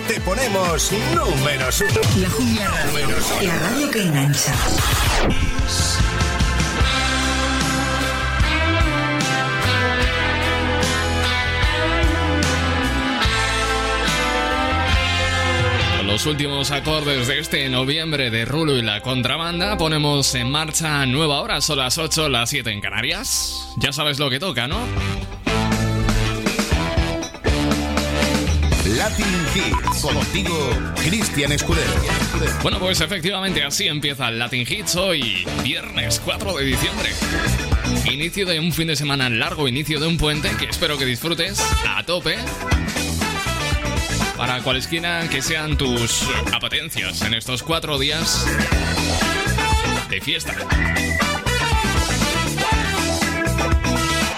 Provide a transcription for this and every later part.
te ponemos números uno. La Jungla Radio, la radio que engancha. los últimos acordes de este noviembre de Rulo y la contrabanda, ponemos en marcha nueva hora, son las 8, las 7 en Canarias. Ya sabes lo que toca, ¿no? Latin Hits. Contigo, Cristian Escudero. Bueno, pues efectivamente así empieza el Latin Hits hoy, viernes 4 de diciembre. Inicio de un fin de semana largo, inicio de un puente que espero que disfrutes a tope para cualesquiera que sean tus apetencias en estos cuatro días de fiesta.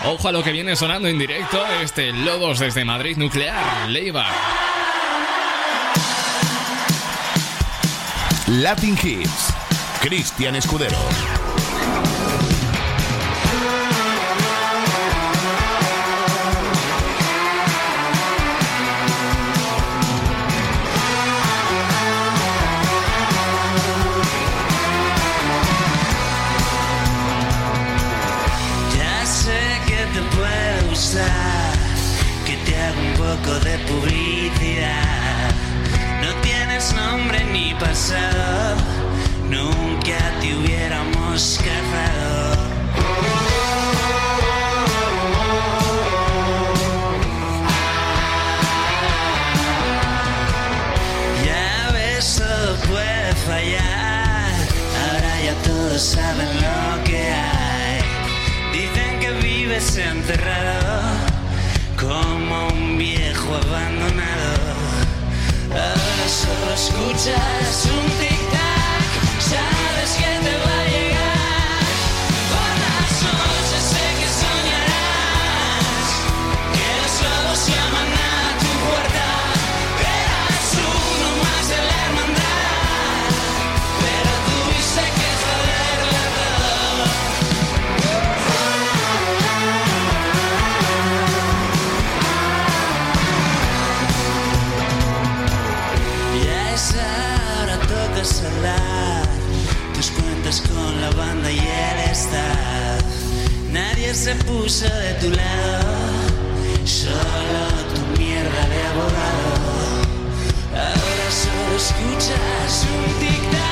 Ojo a lo que viene sonando en directo, este Lodos desde Madrid Nuclear, Leiva. Latin Hits, Cristian Escudero. De publicidad. No tienes nombre ni pasado, nunca te hubiéramos casado. Escuchas un tic-tac, sabes que te va se puso de tu lado, solo tu mierda de abogado. Ahora solo escuchas un tic-tac,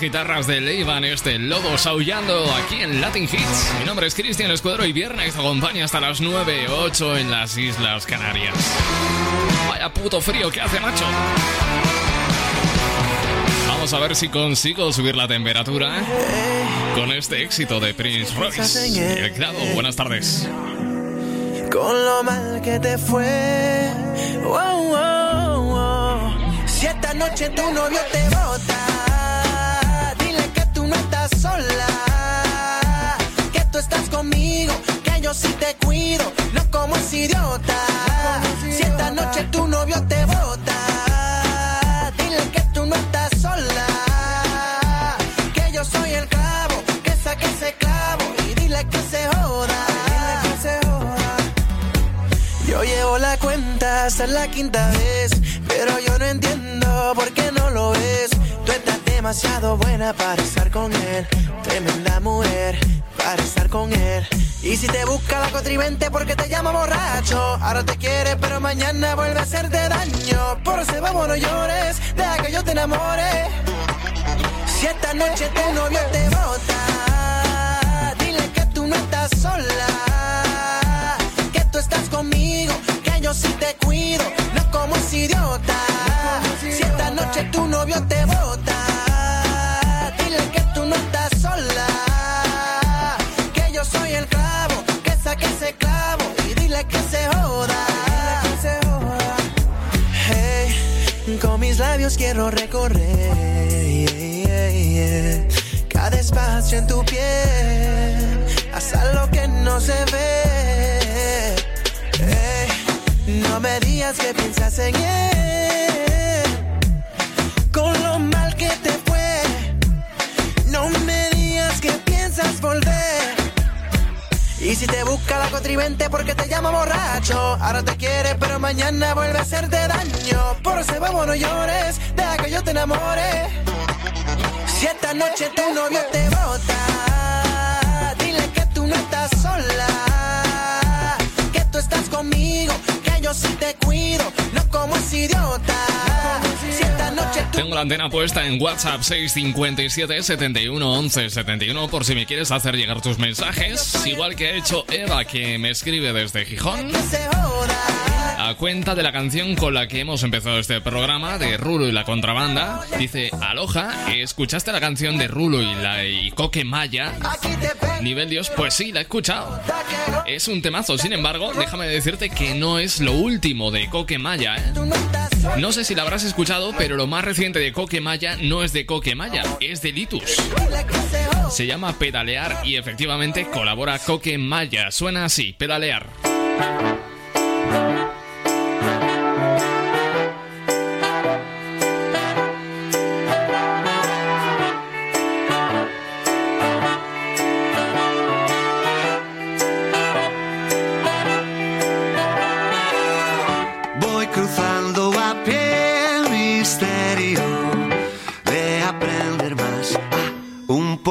guitarras de Leivan, este lobo aullando aquí en Latin Hits. Mi nombre es Cristian Escudero y viernes acompaña hasta las 9, 8 en las Islas Canarias. Vaya puto frío que hace, macho. Vamos a ver si consigo subir la temperatura con este éxito de Prince Royce. El grado, buenas tardes. con lo mal que te fue. Si esta noche tu novio te bota, sola, que tú estás conmigo, que yo sí te cuido, no como es idiota. Si esta noche tu novio te bota, dile que tú no estás sola, que yo soy el clavo, que saque ese clavo y dile que se joda. Yo llevo la cuenta, hasta la quinta vez, pero yo no entiendo por qué no lo ves. Tú estás demasiado buena para estar con él. Tremenda mujer para estar con él. Y si te busca la contribente porque te llama borracho. Ahora te quiere, pero mañana vuelve a hacerte daño. Por eso vamos, no llores, deja que yo te enamore. Si esta noche tu novio te bota, dile que tú no estás sola. Que tú estás conmigo, que yo sí te cuido, no como ese idiota. Si esta noche tu novio te bota, no estás sola. Que yo soy el clavo, que saque ese clavo y dile que se joda. Hey, con mis labios quiero recorrer cada espacio en tu piel, hasta lo que no se ve. No me digas que piensas en él, con lo mal que te si te busca la contribente porque te llama borracho, ahora te quiere pero mañana vuelve a hacerte daño. Por eso vamos no llores, deja que yo te enamore. Si esta noche tu novio te bota, dile que tú no estás sola, que tú estás conmigo, que yo sí te cuido, no como ese idiota. Tengo la antena puesta en WhatsApp 657 71 11 71 por si me quieres hacer llegar tus mensajes, igual que ha hecho Eva que me escribe desde Gijón. A cuenta de la canción con la que hemos empezado este programa, de Rulo y la contrabanda, dice, Aloha, ¿escuchaste la canción de Rulo y la y Coque Maya? Nivel Dios, pues sí, la he escuchado. Es un temazo, sin embargo, déjame decirte que no es lo último de Coque Maya, ¿eh? No sé si la habrás escuchado, pero lo más reciente de Coque Maya no es de Coque Maya, es de Litus. Se llama Pedalear y efectivamente colabora Coque Maya. Suena así, Pedalear.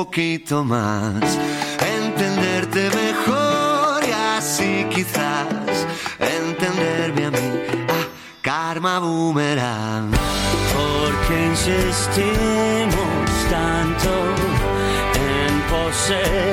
Poquito más, entenderte mejor y así quizás entenderme a mí, ah, karma boomerang. Porque insistimos tanto en poseer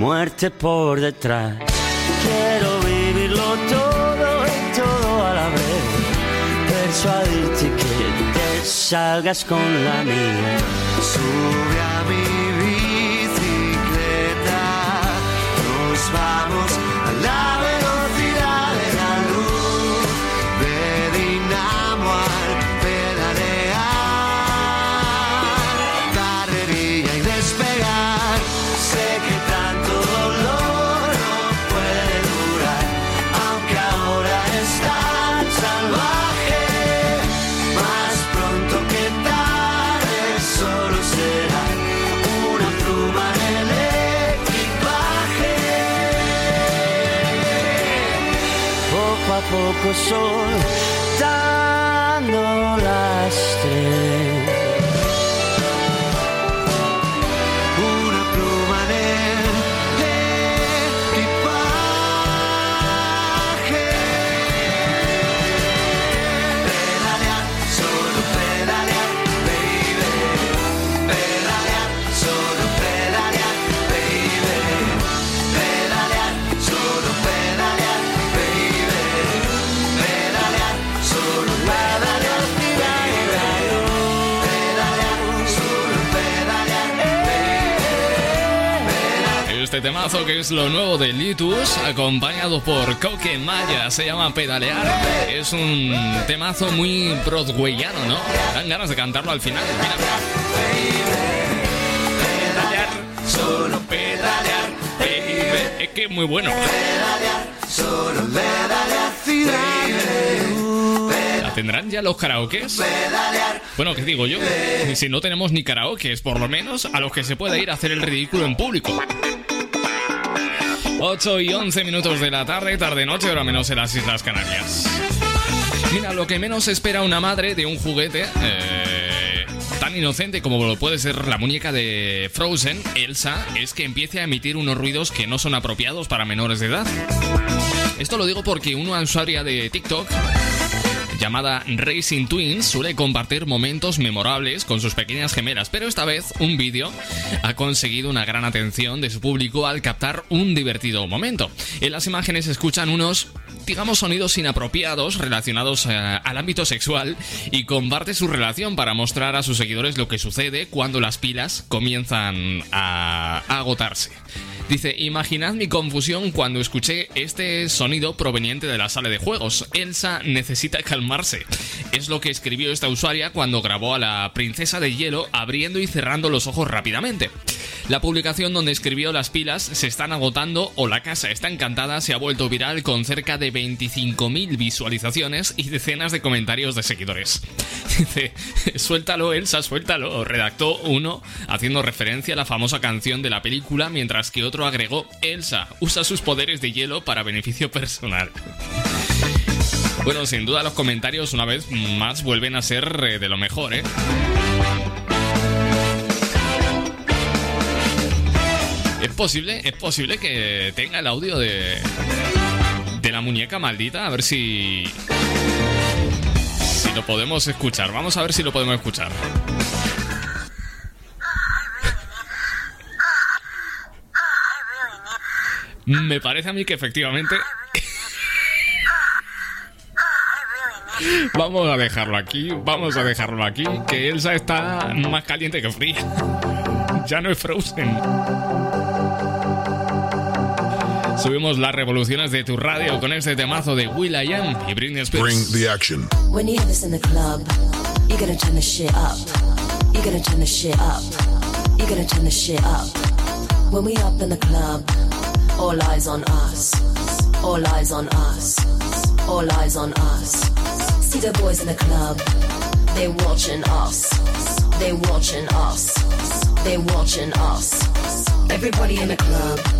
muerte por detrás. Quiero vivirlo todo y todo a la vez. Persuadirte que te salgas con la mía. Sube a poco este temazo que es lo nuevo de Litus, acompañado por Coque Maya, se llama Pedalear. Es un temazo muy broadwayano, ¿no? Dan ganas de cantarlo al final. Mira, Pedalear, solo pedalear, baby. Es que es muy bueno. Pedalear, solo pedalear, ¿Tendrán ya los karaokes? Bueno, ¿qué digo yo? Si no tenemos ni karaokes, por lo menos a los que se pueda ir a hacer el ridículo en público. 8 y 11 minutos de la tarde, tarde-noche, ahora menos en las Islas Canarias. Mira, lo que menos espera una madre de un juguete eh, tan inocente como lo puede ser la muñeca de Frozen, Elsa, es que empiece a emitir unos ruidos que no son apropiados para menores de edad. Esto lo digo porque una usuaria de TikTok llamada Racing Twins suele compartir momentos memorables con sus pequeñas gemelas, pero esta vez un vídeo ha conseguido una gran atención de su público al captar un divertido momento. En las imágenes escuchan unos digamos, sonidos inapropiados relacionados eh, al ámbito sexual y comparte su relación para mostrar a sus seguidores lo que sucede cuando las pilas comienzan a agotarse. Dice, imaginad mi confusión cuando escuché este sonido proveniente de la sala de juegos. Elsa necesita calmarse. Es lo que escribió esta usuaria cuando grabó a la princesa de hielo abriendo y cerrando los ojos rápidamente. La publicación donde escribió las pilas se están agotando o la casa está encantada se ha vuelto viral con cerca de 25.000 visualizaciones y decenas de comentarios de seguidores. Dice, suéltalo Elsa, suéltalo, redactó uno haciendo referencia a la famosa canción de la película mientras que otro agregó, Elsa usa sus poderes de hielo para beneficio personal. Bueno, sin duda los comentarios una vez más vuelven a ser eh, de lo mejor, ¿eh? Es posible, es posible que tenga el audio de de la muñeca maldita, a ver si si lo podemos escuchar. Vamos a ver si lo podemos escuchar. Me parece a mí que efectivamente Vamos a dejarlo aquí, vamos a dejarlo aquí, que Elsa está más caliente que fría. Ya no es Frozen. Subimos las revoluciones de tu radio con este temazo de Will I Am y Britney Spears. Bring the action. When you have this in the club, you're gonna turn the shit up. You're gonna turn the shit up. You're gonna turn the shit up. When we up in the club, all eyes on us. All eyes on us. All eyes on us. See the boys in the club, They're watching us. They're watching us. They're watching us. Everybody in the club.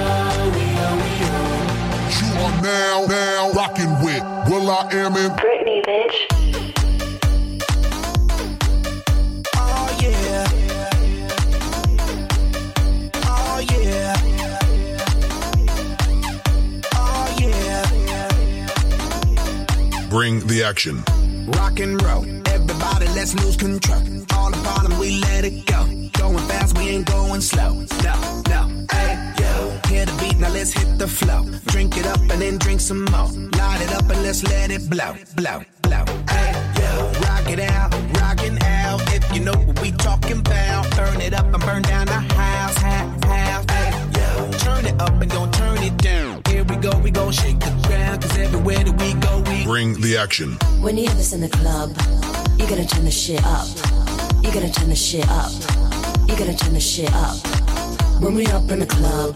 are now, now rocking with Will I Am in Britney, bitch. Oh yeah. Oh yeah. Oh yeah. Bring the action. Rock and roll. Everybody, let's lose control. All the bottom, we let it go. Going fast, we ain't going slow. No, no. Hey, yo. Hear the beat, now let's hit the flow. Drink it up and then drink some more. Light it up and let's let it blow, blow, blow. Hey, yo. Rock it out, rockin' out. If you know what we talking about. Burn it up and burn down the house, house, house. Hey, yo. Turn it up and don't turn it down. Here we go, we gon' shake the ground. Cause everywhere that we go, we Bring the action. When you hear this in the club, you're gonna turn the shit up. You're gonna turn the shit up. You're gonna turn the shit up. When we up in the club,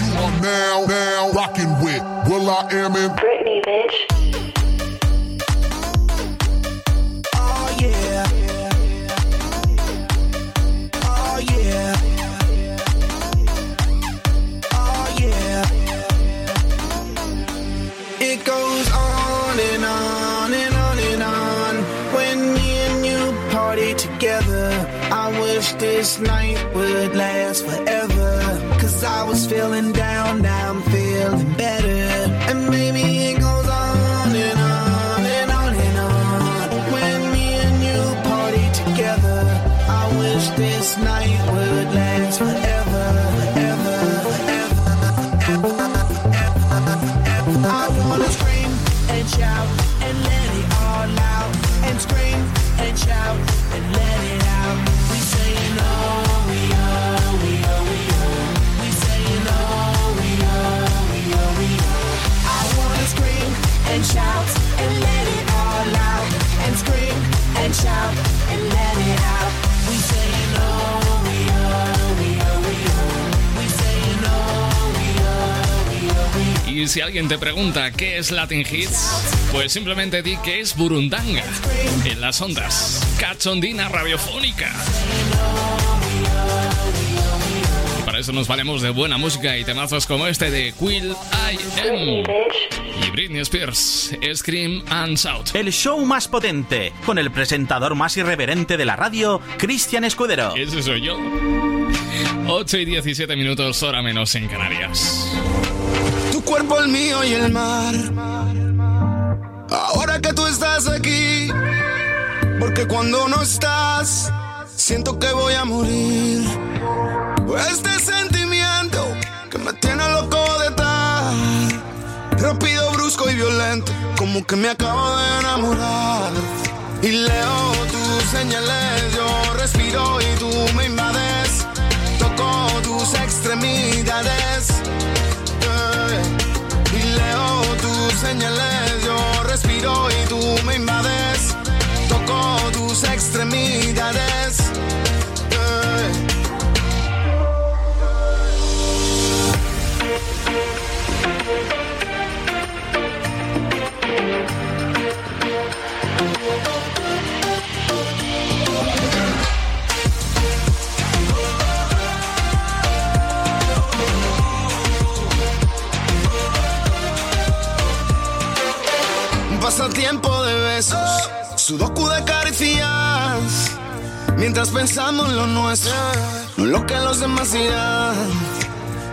You are now, now rocking with Will I Am in Britney, bitch. Oh yeah. Oh yeah. Oh yeah. It goes on and on and on and on when me and you party together. I wish this night would last forever. I was feeling down, now Y si alguien te pregunta qué es Latin Hits, pues simplemente di que es Burundanga en las ondas. Cachondina radiofónica. Y para eso nos valemos de buena música y temazos como este de Quill I Am y Britney Spears, Scream and Shout. El show más potente, con el presentador más irreverente de la radio, Cristian Escudero. Ese soy yo. 8 y 17 minutos, hora menos en Canarias. Cuerpo, el mío y el mar. Ahora que tú estás aquí, porque cuando no estás, siento que voy a morir. Este sentimiento que me tiene loco de tal, rápido, brusco y violento, como que me acabo de enamorar. Y leo tus señales, yo respiro y tú me invades. Toco tus extremidades. Tus señales, yo respiro y tú me invades. Toco tus extremidades. Pasatiempo de besos, sudoku de caricias. Mientras pensamos en lo nuestro, no lo que los demás dirán.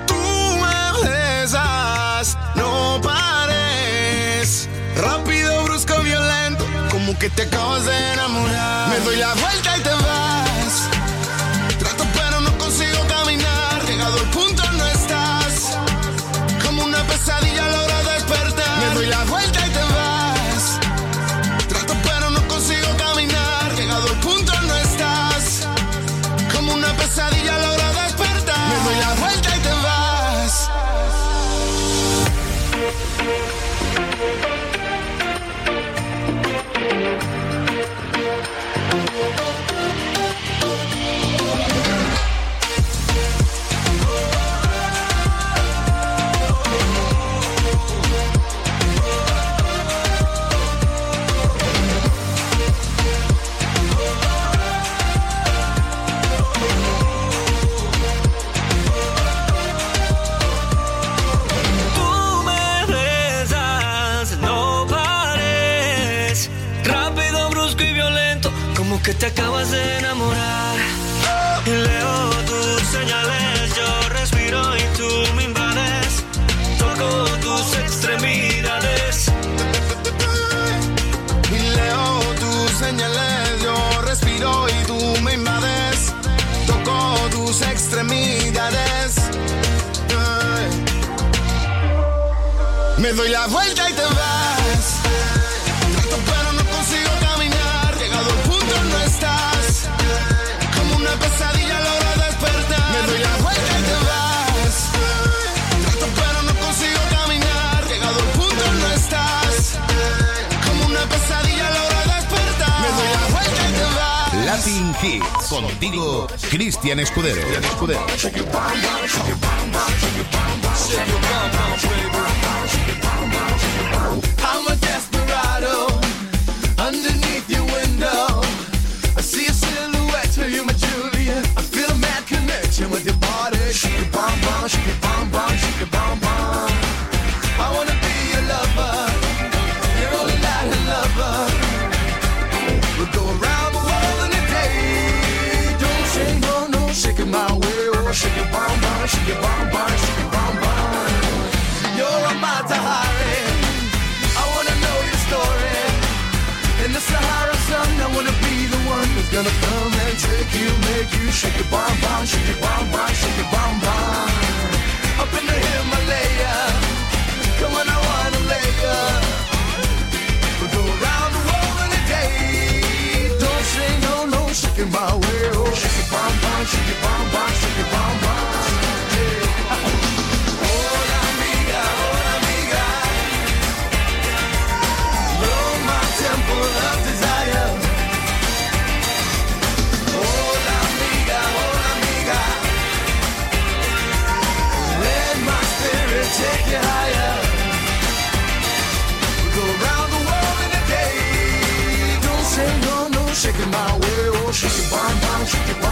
Tú me besas, no pares. Rápido, brusco, violento, como que te acabas de enamorar. Me doy la vuelta y te vas. Te acabas de enamorar. Y leo tus señales, yo respiro y tú me invades. Toco tus extremidades. Y leo tus señales, yo respiro y tú me invades. Toco tus extremidades. Me doy la vuelta y Hits. Contigo, Cristian Escudero. Escudero. I'm a gonna come and take you, make you shake your bum bum, shake your bum bum, shake your bum bum. Shake it my way, oh shake it bum bum, shake it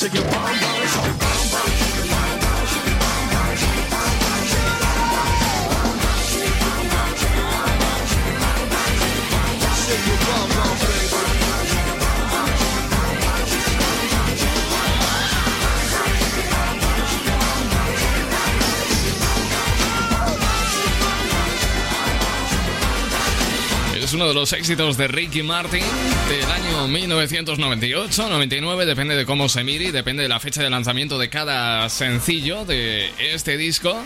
Michigan. De los éxitos de Ricky Martin del año 1998, 99, depende de cómo se mire y depende de la fecha de lanzamiento de cada sencillo de este disco.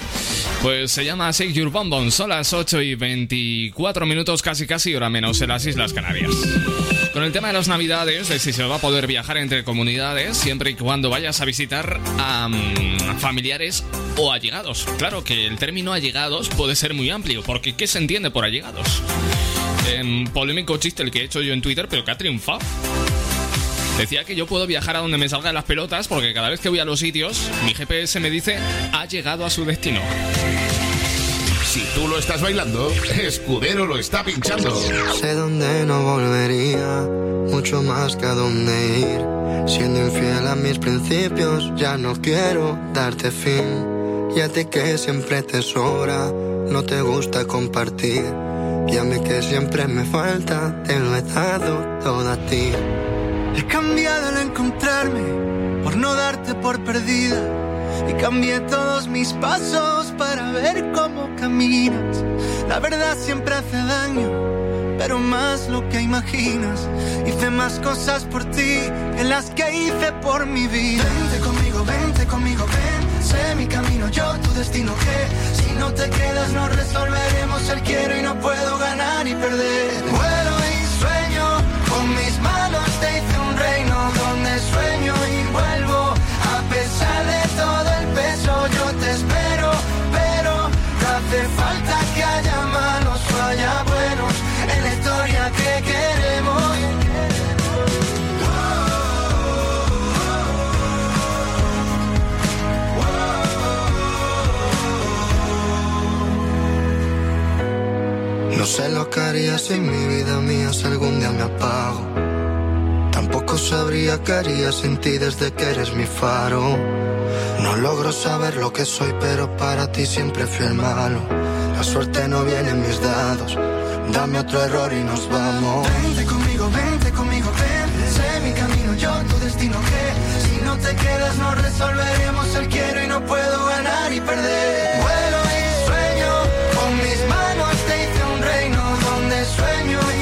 Pues se llama Shake Your Bum. Son las 8 y 24 minutos, casi casi hora menos en las Islas Canarias. Con el tema de las navidades, de si se va a poder viajar entre comunidades, siempre y cuando vayas a visitar a mm, familiares o allegados. Claro que el término allegados puede ser muy amplio, porque ¿qué se entiende por allegados? Em, polémico chiste el que he hecho yo en Twitter, pero que ha triunfado. Decía que yo puedo viajar a donde me salgan las pelotas porque cada vez que voy a los sitios, mi GPS me dice ha llegado a su destino. Si tú lo estás bailando, Escudero lo está pinchando. Sé dónde no volvería, mucho más que a dónde ir. Siendo infiel a mis principios, ya no quiero darte fin. Y a ti que siempre te sobra, no te gusta compartir. Y a mí que siempre me falta, te lo he dado todo a ti. He cambiado al encontrarme por no darte por perdida. Y cambié todos mis pasos para ver cómo caminas. La verdad siempre hace daño, pero más lo que imaginas. Hice más cosas por ti que las que hice por mi vida. Vente conmigo, vente conmigo, ven. Mi camino, yo tu destino. Que si no te quedas, no resolveremos el quiero y no puedo ganar y perder. Vuelo y sueño, con mis manos te hice un reino donde sueño y vuelvo. A pesar de todo el peso, yo te espero, pero no hace falta sin mi vida mía si algún día me apago. Tampoco sabría qué haría sin ti desde que eres mi faro. No logro saber lo que soy, pero para ti siempre fui el malo. La suerte no viene en mis dados. Dame otro error y nos vamos. Vente conmigo, vente conmigo, ven. Sé mi camino, yo tu destino que si no te quedas no resolveremos el quiero y no puedo ganar y perder. Sueño y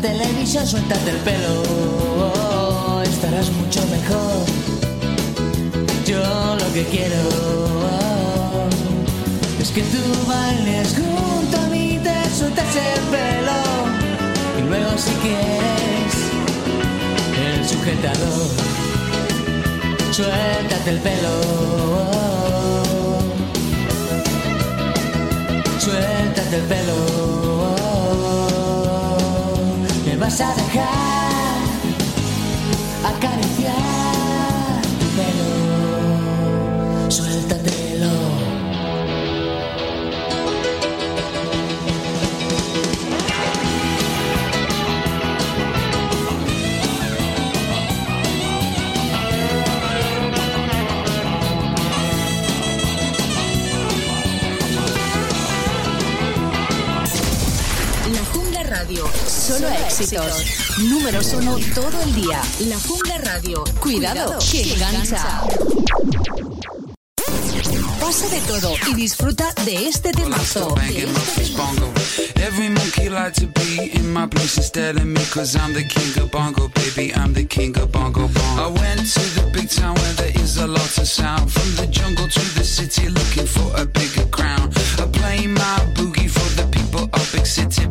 televisión, suéltate el pelo, estarás mucho mejor. Yo lo que quiero es que tú bailes junto a mí, te sueltas el pelo y luego si quieres el sujetador, suéltate el pelo. Suéltate el pelo. Vas a dejar Solo éxitos. Números uno todo el día. La Jungla Radio. Cuidado, que engancha. Pasa de todo y disfruta de este temazo. Every monkey like to be in my place instead of me, cause I'm the king of bongo, baby, I'm the king of bongo bongo. I went to the big town where there is a lot of sound, from the jungle to the city looking for a bigger crown. I play my boogie for the people of big city,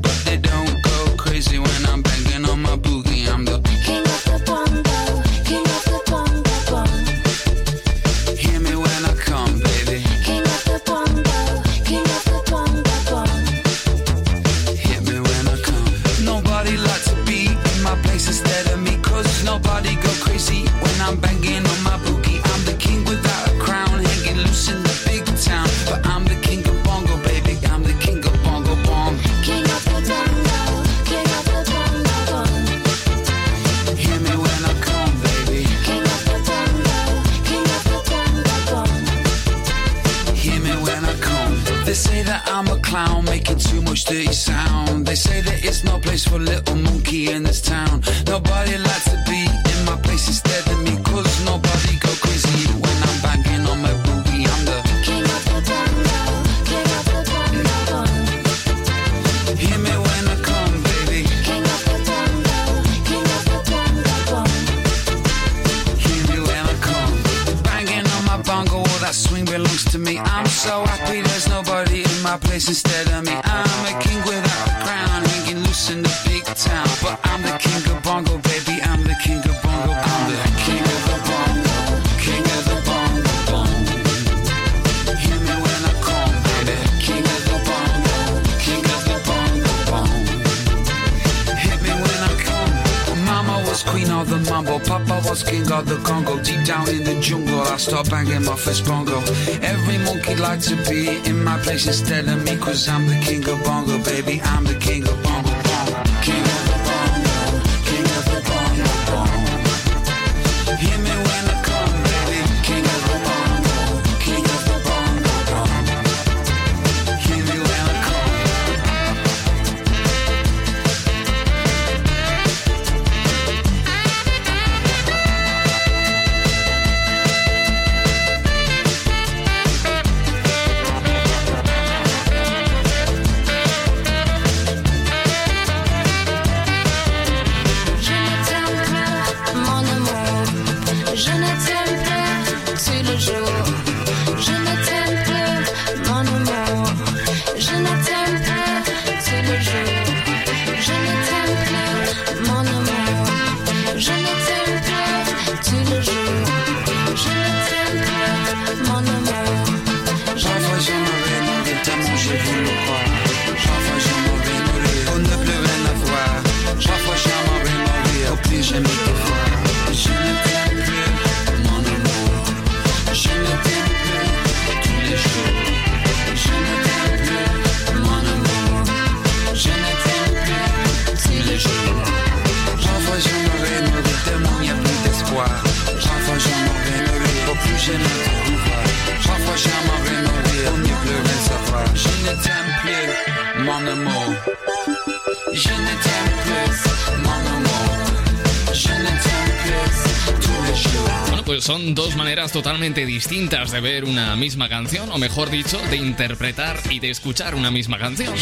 totalmente distintas de ver una misma canción, o mejor dicho, de interpretar y de escuchar una misma canción.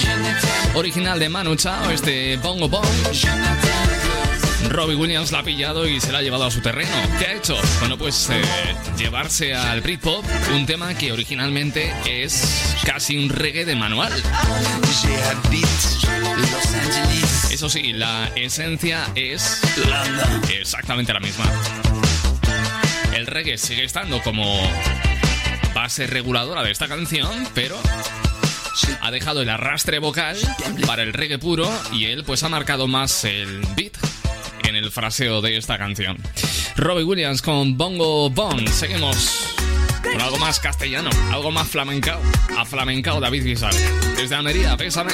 Original de Manu Chao, este Bongo Bong. Robbie Williams la ha pillado y se la ha llevado a su terreno. ¿Qué ha hecho? Bueno, pues eh, llevarse al Britpop un tema que originalmente es casi un reggae de manual. Eso sí, la esencia es exactamente la misma. El reggae sigue estando como base reguladora de esta canción, pero ha dejado el arrastre vocal para el reggae puro y él pues ha marcado más el beat en el fraseo de esta canción. Robbie Williams con Bongo Bong. Seguimos con algo más castellano, algo más flamencao. A flamencao David Guisar. Desde Almería, pésame.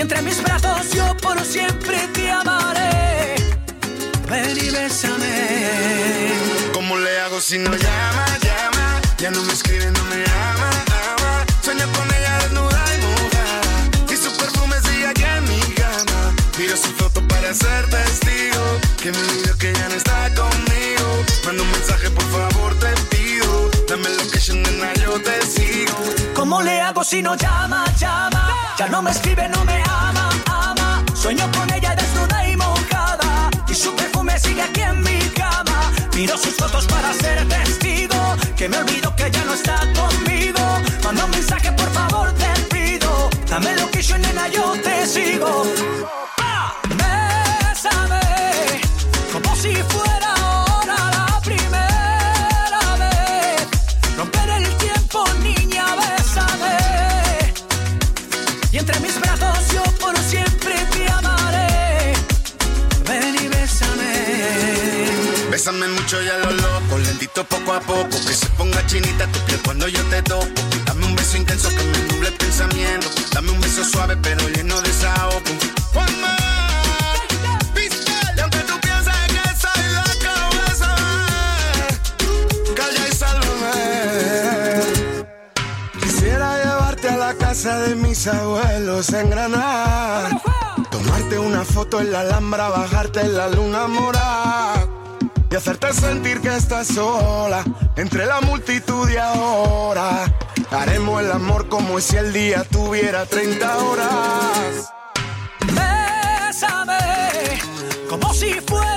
Y entre mis brazos yo por siempre te amaré. Ven y bésame. ¿Cómo le hago si no llama, llama? Ya no me escribe, no me ama, ama. Sueño con ella desnuda y mojada. Y su perfume sigue aquí en mi cama. Miro su foto para ser testigo. Que me olvido que ya no está conmigo. Manda un mensaje, por favor, te pido. Dame location, nena, yo te sigo. ¿Cómo le hago si no llama, llama? No me escribe, no me ama, ama. Sueño con ella desnuda y mojada. Y su perfume sigue aquí en mi cama. Miro sus fotos para ser testigo. Que me olvido que ya no está conmigo. Manda un mensaje, por favor, te pido. Dame location, nena, yo te sigo. Poco a poco, que se ponga chinita tu piel cuando yo te toco. Dame un beso intenso que me nuble el pensamiento, dame un beso suave pero lleno de desahogo. Juanma, pistola, y aunque tú pienses que soy loco, bésame, calla y sálvame. Quisiera llevarte a la casa de mis abuelos en Granada. Tomarte una foto en la Alhambra, bajarte en la luna morada. Y hacerte sentir que estás sola entre la multitud y ahora. Haremos el amor como si el día tuviera 30 horas. Bésame como si fuera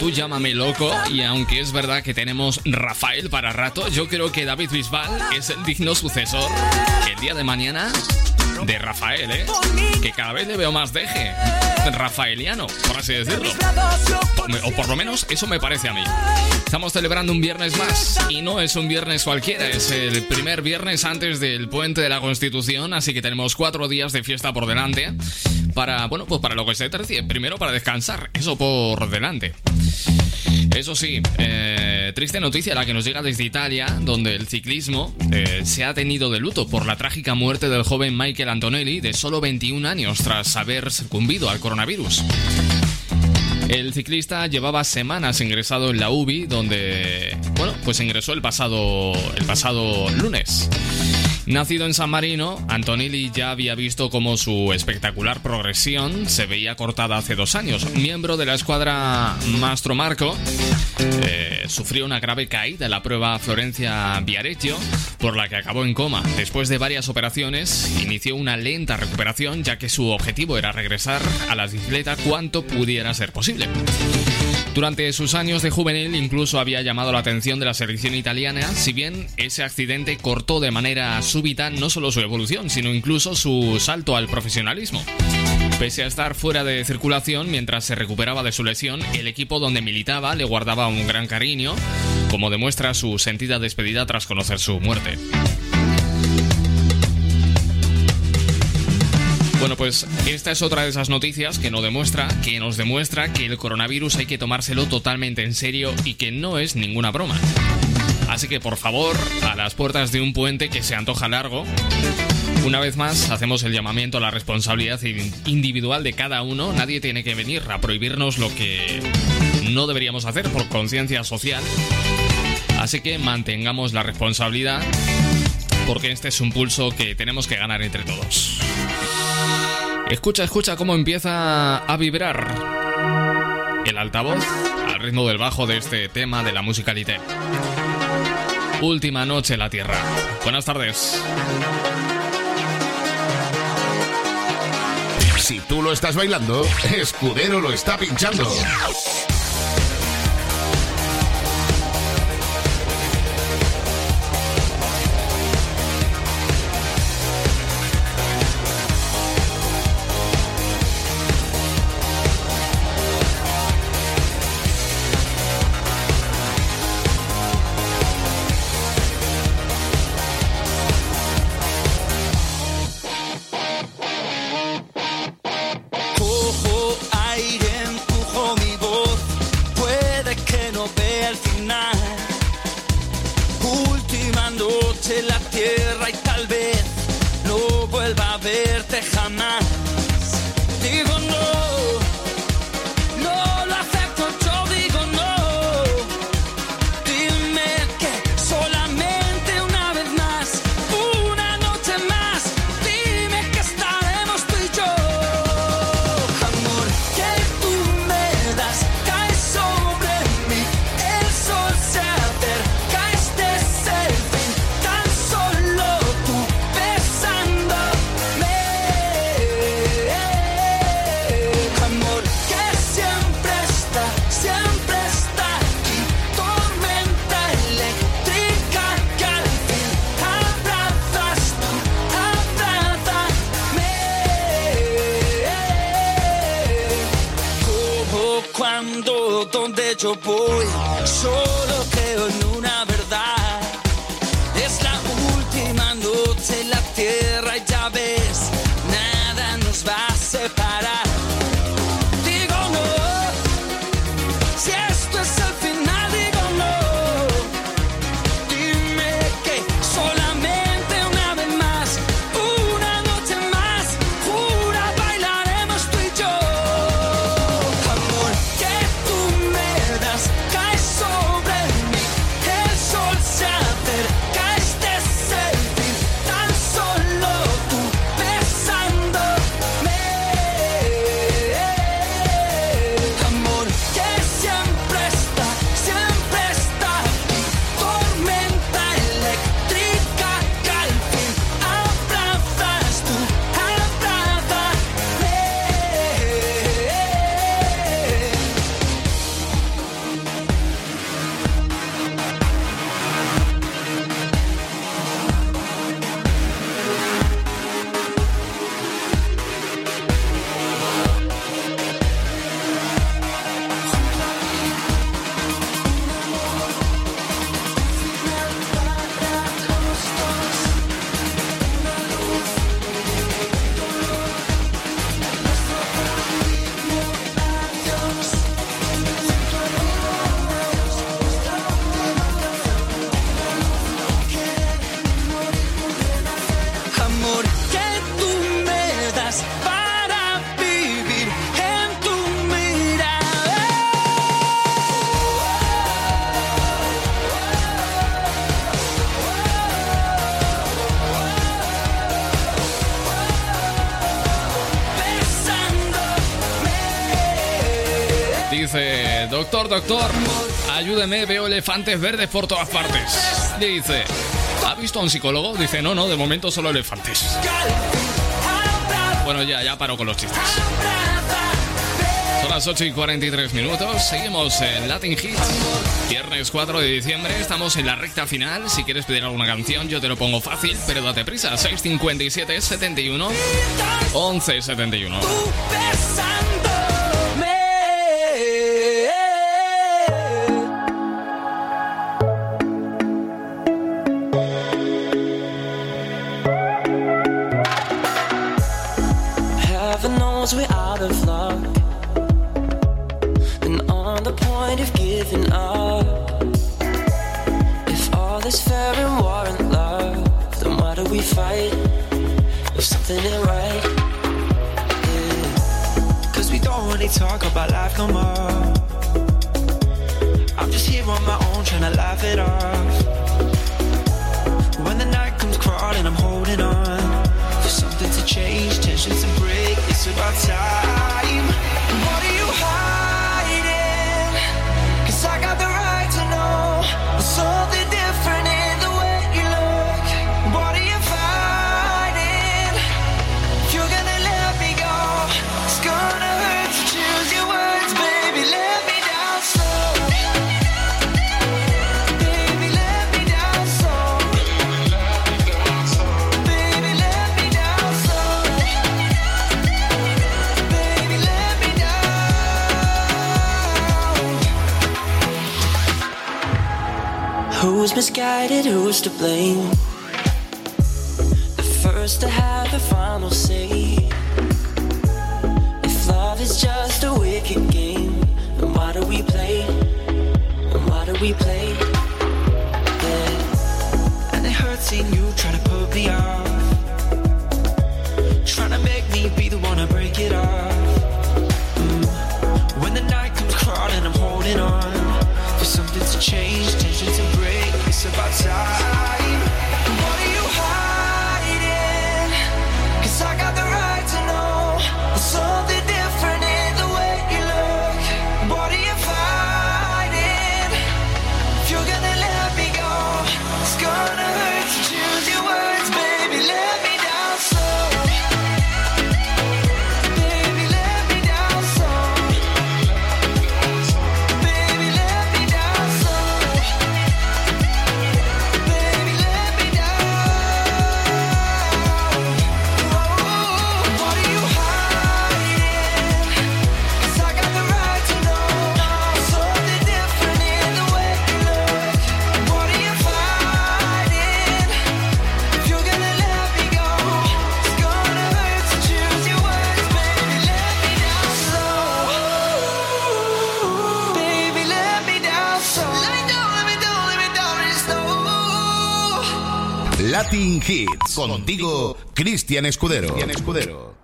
tú llámame loco y aunque es verdad que tenemos Rafael para rato, yo creo que David Bisbal es el digno sucesor el día de mañana de Rafael, ¿eh? Que cada vez le veo más deje. Rafaeliano, por así decirlo. O por lo menos eso me parece a mí. Estamos celebrando un viernes más y no es un viernes cualquiera, es el primer viernes antes del puente de la Constitución, así que tenemos cuatro días de fiesta por delante para, bueno, pues para lo que se tercie. Primero para descansar, eso por delante. Eso sí, eh, triste noticia la que nos llega desde Italia, donde el ciclismo eh, se ha tenido de luto por la trágica muerte del joven Michael Antonelli de solo 21 años tras haber sucumbido al coronavirus. El ciclista llevaba semanas ingresado en la UBI, donde, bueno, pues ingresó el pasado, el pasado lunes. Nacido en San Marino, Antonelli ya había visto cómo su espectacular progresión se veía cortada hace dos años. Miembro de la escuadra Mastro Marco, eh, sufrió una grave caída en la prueba Florencia Viareggio, por la que acabó en coma. Después de varias operaciones, inició una lenta recuperación, ya que su objetivo era regresar a la bicicleta cuanto pudiera ser posible. Durante sus años de juvenil incluso había llamado la atención de la selección italiana, si bien ese accidente cortó de manera súbita no solo su evolución, sino incluso su salto al profesionalismo. Pese a estar fuera de circulación mientras se recuperaba de su lesión, el equipo donde militaba le guardaba un gran cariño, como demuestra su sentida despedida tras conocer su muerte. Bueno, pues esta es otra de esas noticias que nos demuestra, que nos demuestra que el coronavirus hay que tomárselo totalmente en serio y que no es ninguna broma. Así que por favor, a las puertas de un puente que se antoja largo, una vez más hacemos el llamamiento a la responsabilidad individual de cada uno. Nadie tiene que venir a prohibirnos lo que no deberíamos hacer por conciencia social. Así que mantengamos la responsabilidad porque este es un pulso que tenemos que ganar entre todos. Escucha, escucha cómo empieza a vibrar el altavoz al ritmo del bajo de este tema de la musicalité. Última noche en la Tierra. Buenas tardes. Si tú lo estás bailando, Escudero lo está pinchando. Doctor, ayúdeme, veo elefantes verdes por todas partes. Dice, ¿ha visto a un psicólogo? Dice, no, no, de momento solo elefantes. Bueno, ya, ya paro con los chistes. Son las 8 y 43 minutos. Seguimos en Latin Hits. Viernes 4 de diciembre. Estamos en la recta final. Si quieres pedir alguna canción, yo te lo pongo fácil, pero date prisa. 657 71 11 71. Something ain't right? Yeah. Cause we don't really talk about life no more. I'm just here on my own trying to laugh it off. When the night comes crawling, I'm holding on for something to change, tensions to break. It's about time. Who's misguided? Who's to blame? The first to have the final say. If love is just a wicked game, then why do we play? And why do we play? Yeah. And it hurts seeing you try to Contigo, Cristian Escudero. Cristian Escudero.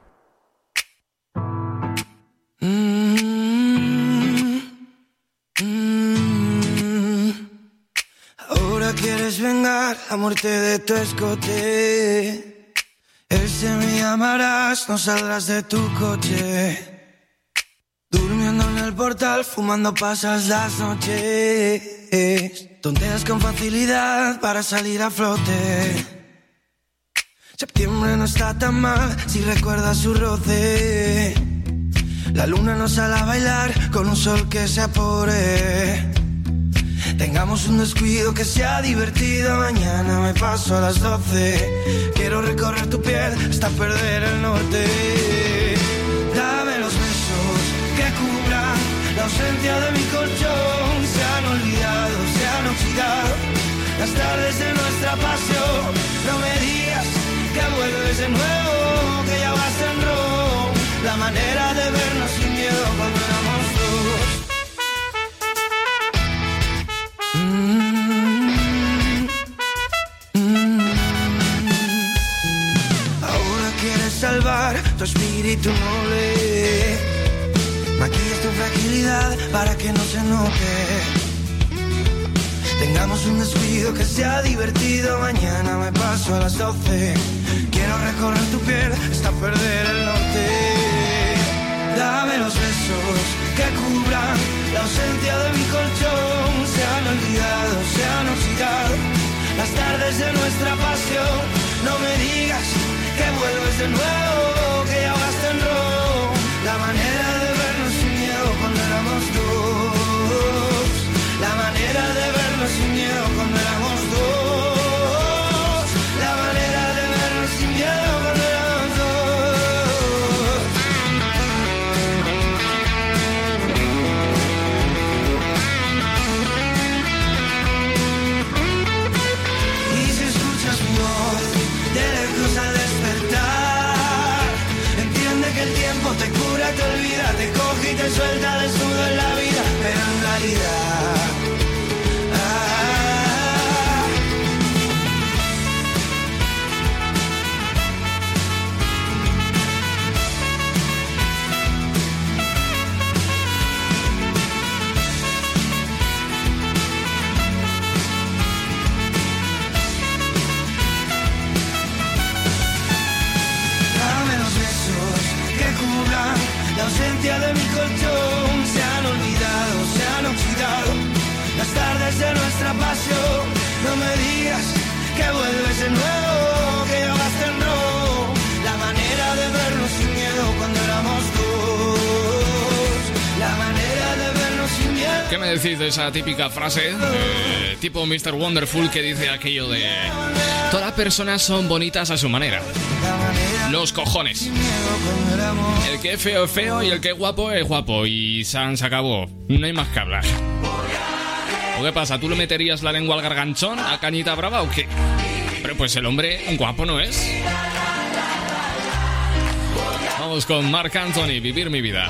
Ahora quieres vengar la muerte de tu escote. Ese me llamarás, no saldrás de tu coche. Durmiendo en el portal, fumando pasas las noches. Tonteas con facilidad para salir a flote. Septiembre no está tan mal si recuerdas su roce. La luna nos sale a bailar con un sol que se apore. Tengamos un descuido que sea divertido. Mañana me paso a las 12. Quiero recorrer tu piel hasta perder el norte. Dame los besos que cubran la ausencia de mi colchón. Se han olvidado, se han oxidado fragilidad para que no se note. Tengamos un descuido que sea divertido. Mañana me paso a las 12. Quiero recorrer tu piel hasta perder el norte. Dame los besos que cubran la ausencia de mi colchón. Se han olvidado, se han oxidado las tardes de nuestra pasión. No me digas que vuelves de nuevo, que ya vas en rojo. La manera suelta ¿Qué me decís de esa típica frase? eh, tipo Mr. Wonderful que dice aquello de... Todas las personas son bonitas a su manera. Los cojones. El que es feo es feo y el que es guapo es guapo. Y San se acabó. No hay más que hablar. ¿O qué pasa? ¿Tú le meterías la lengua al garganchón a Cañita Brava o qué? Pero pues el hombre un guapo no es. Vamos con Mark Anthony, Vivir mi vida.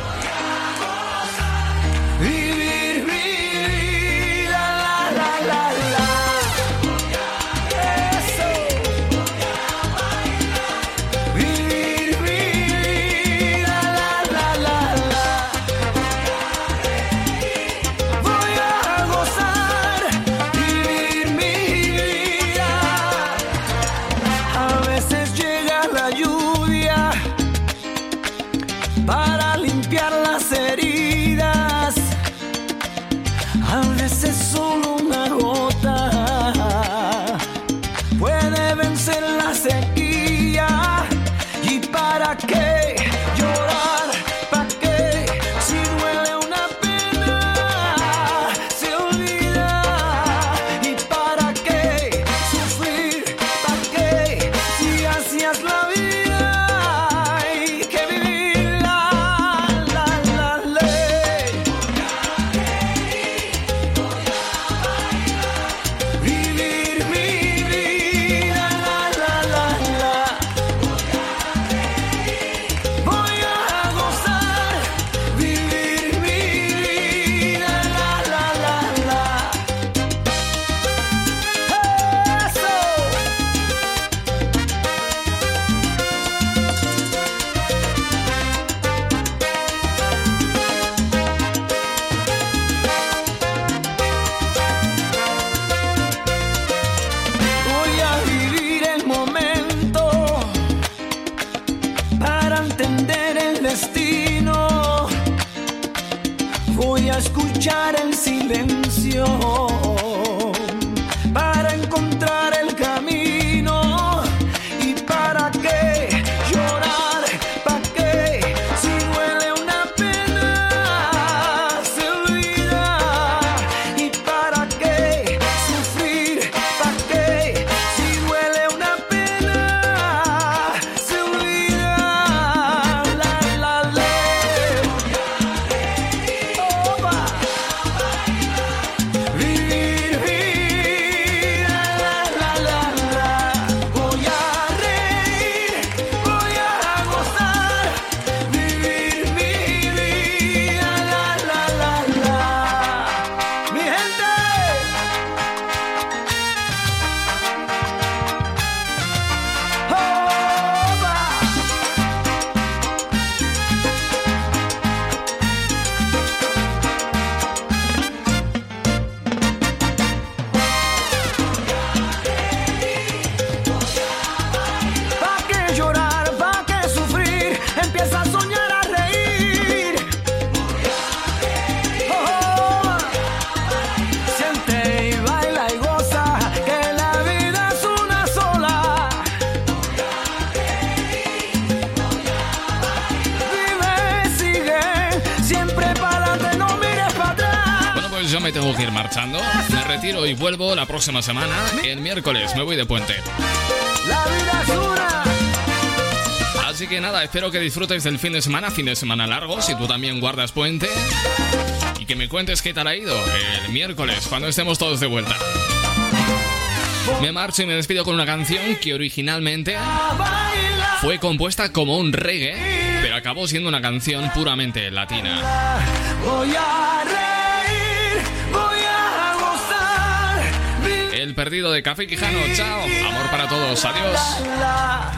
Próxima semana. El miércoles me voy de puente. Así que nada, espero que disfrutes del fin de semana, fin de semana largo, si tú también guardas puente. Y que me cuentes qué tal ha ido el miércoles, cuando estemos todos de vuelta. Me marcho y me despido con una canción que originalmente fue compuesta como un reggae, pero acabó siendo una canción puramente latina. Perdido de Café Quijano, chao, amor para todos, adiós.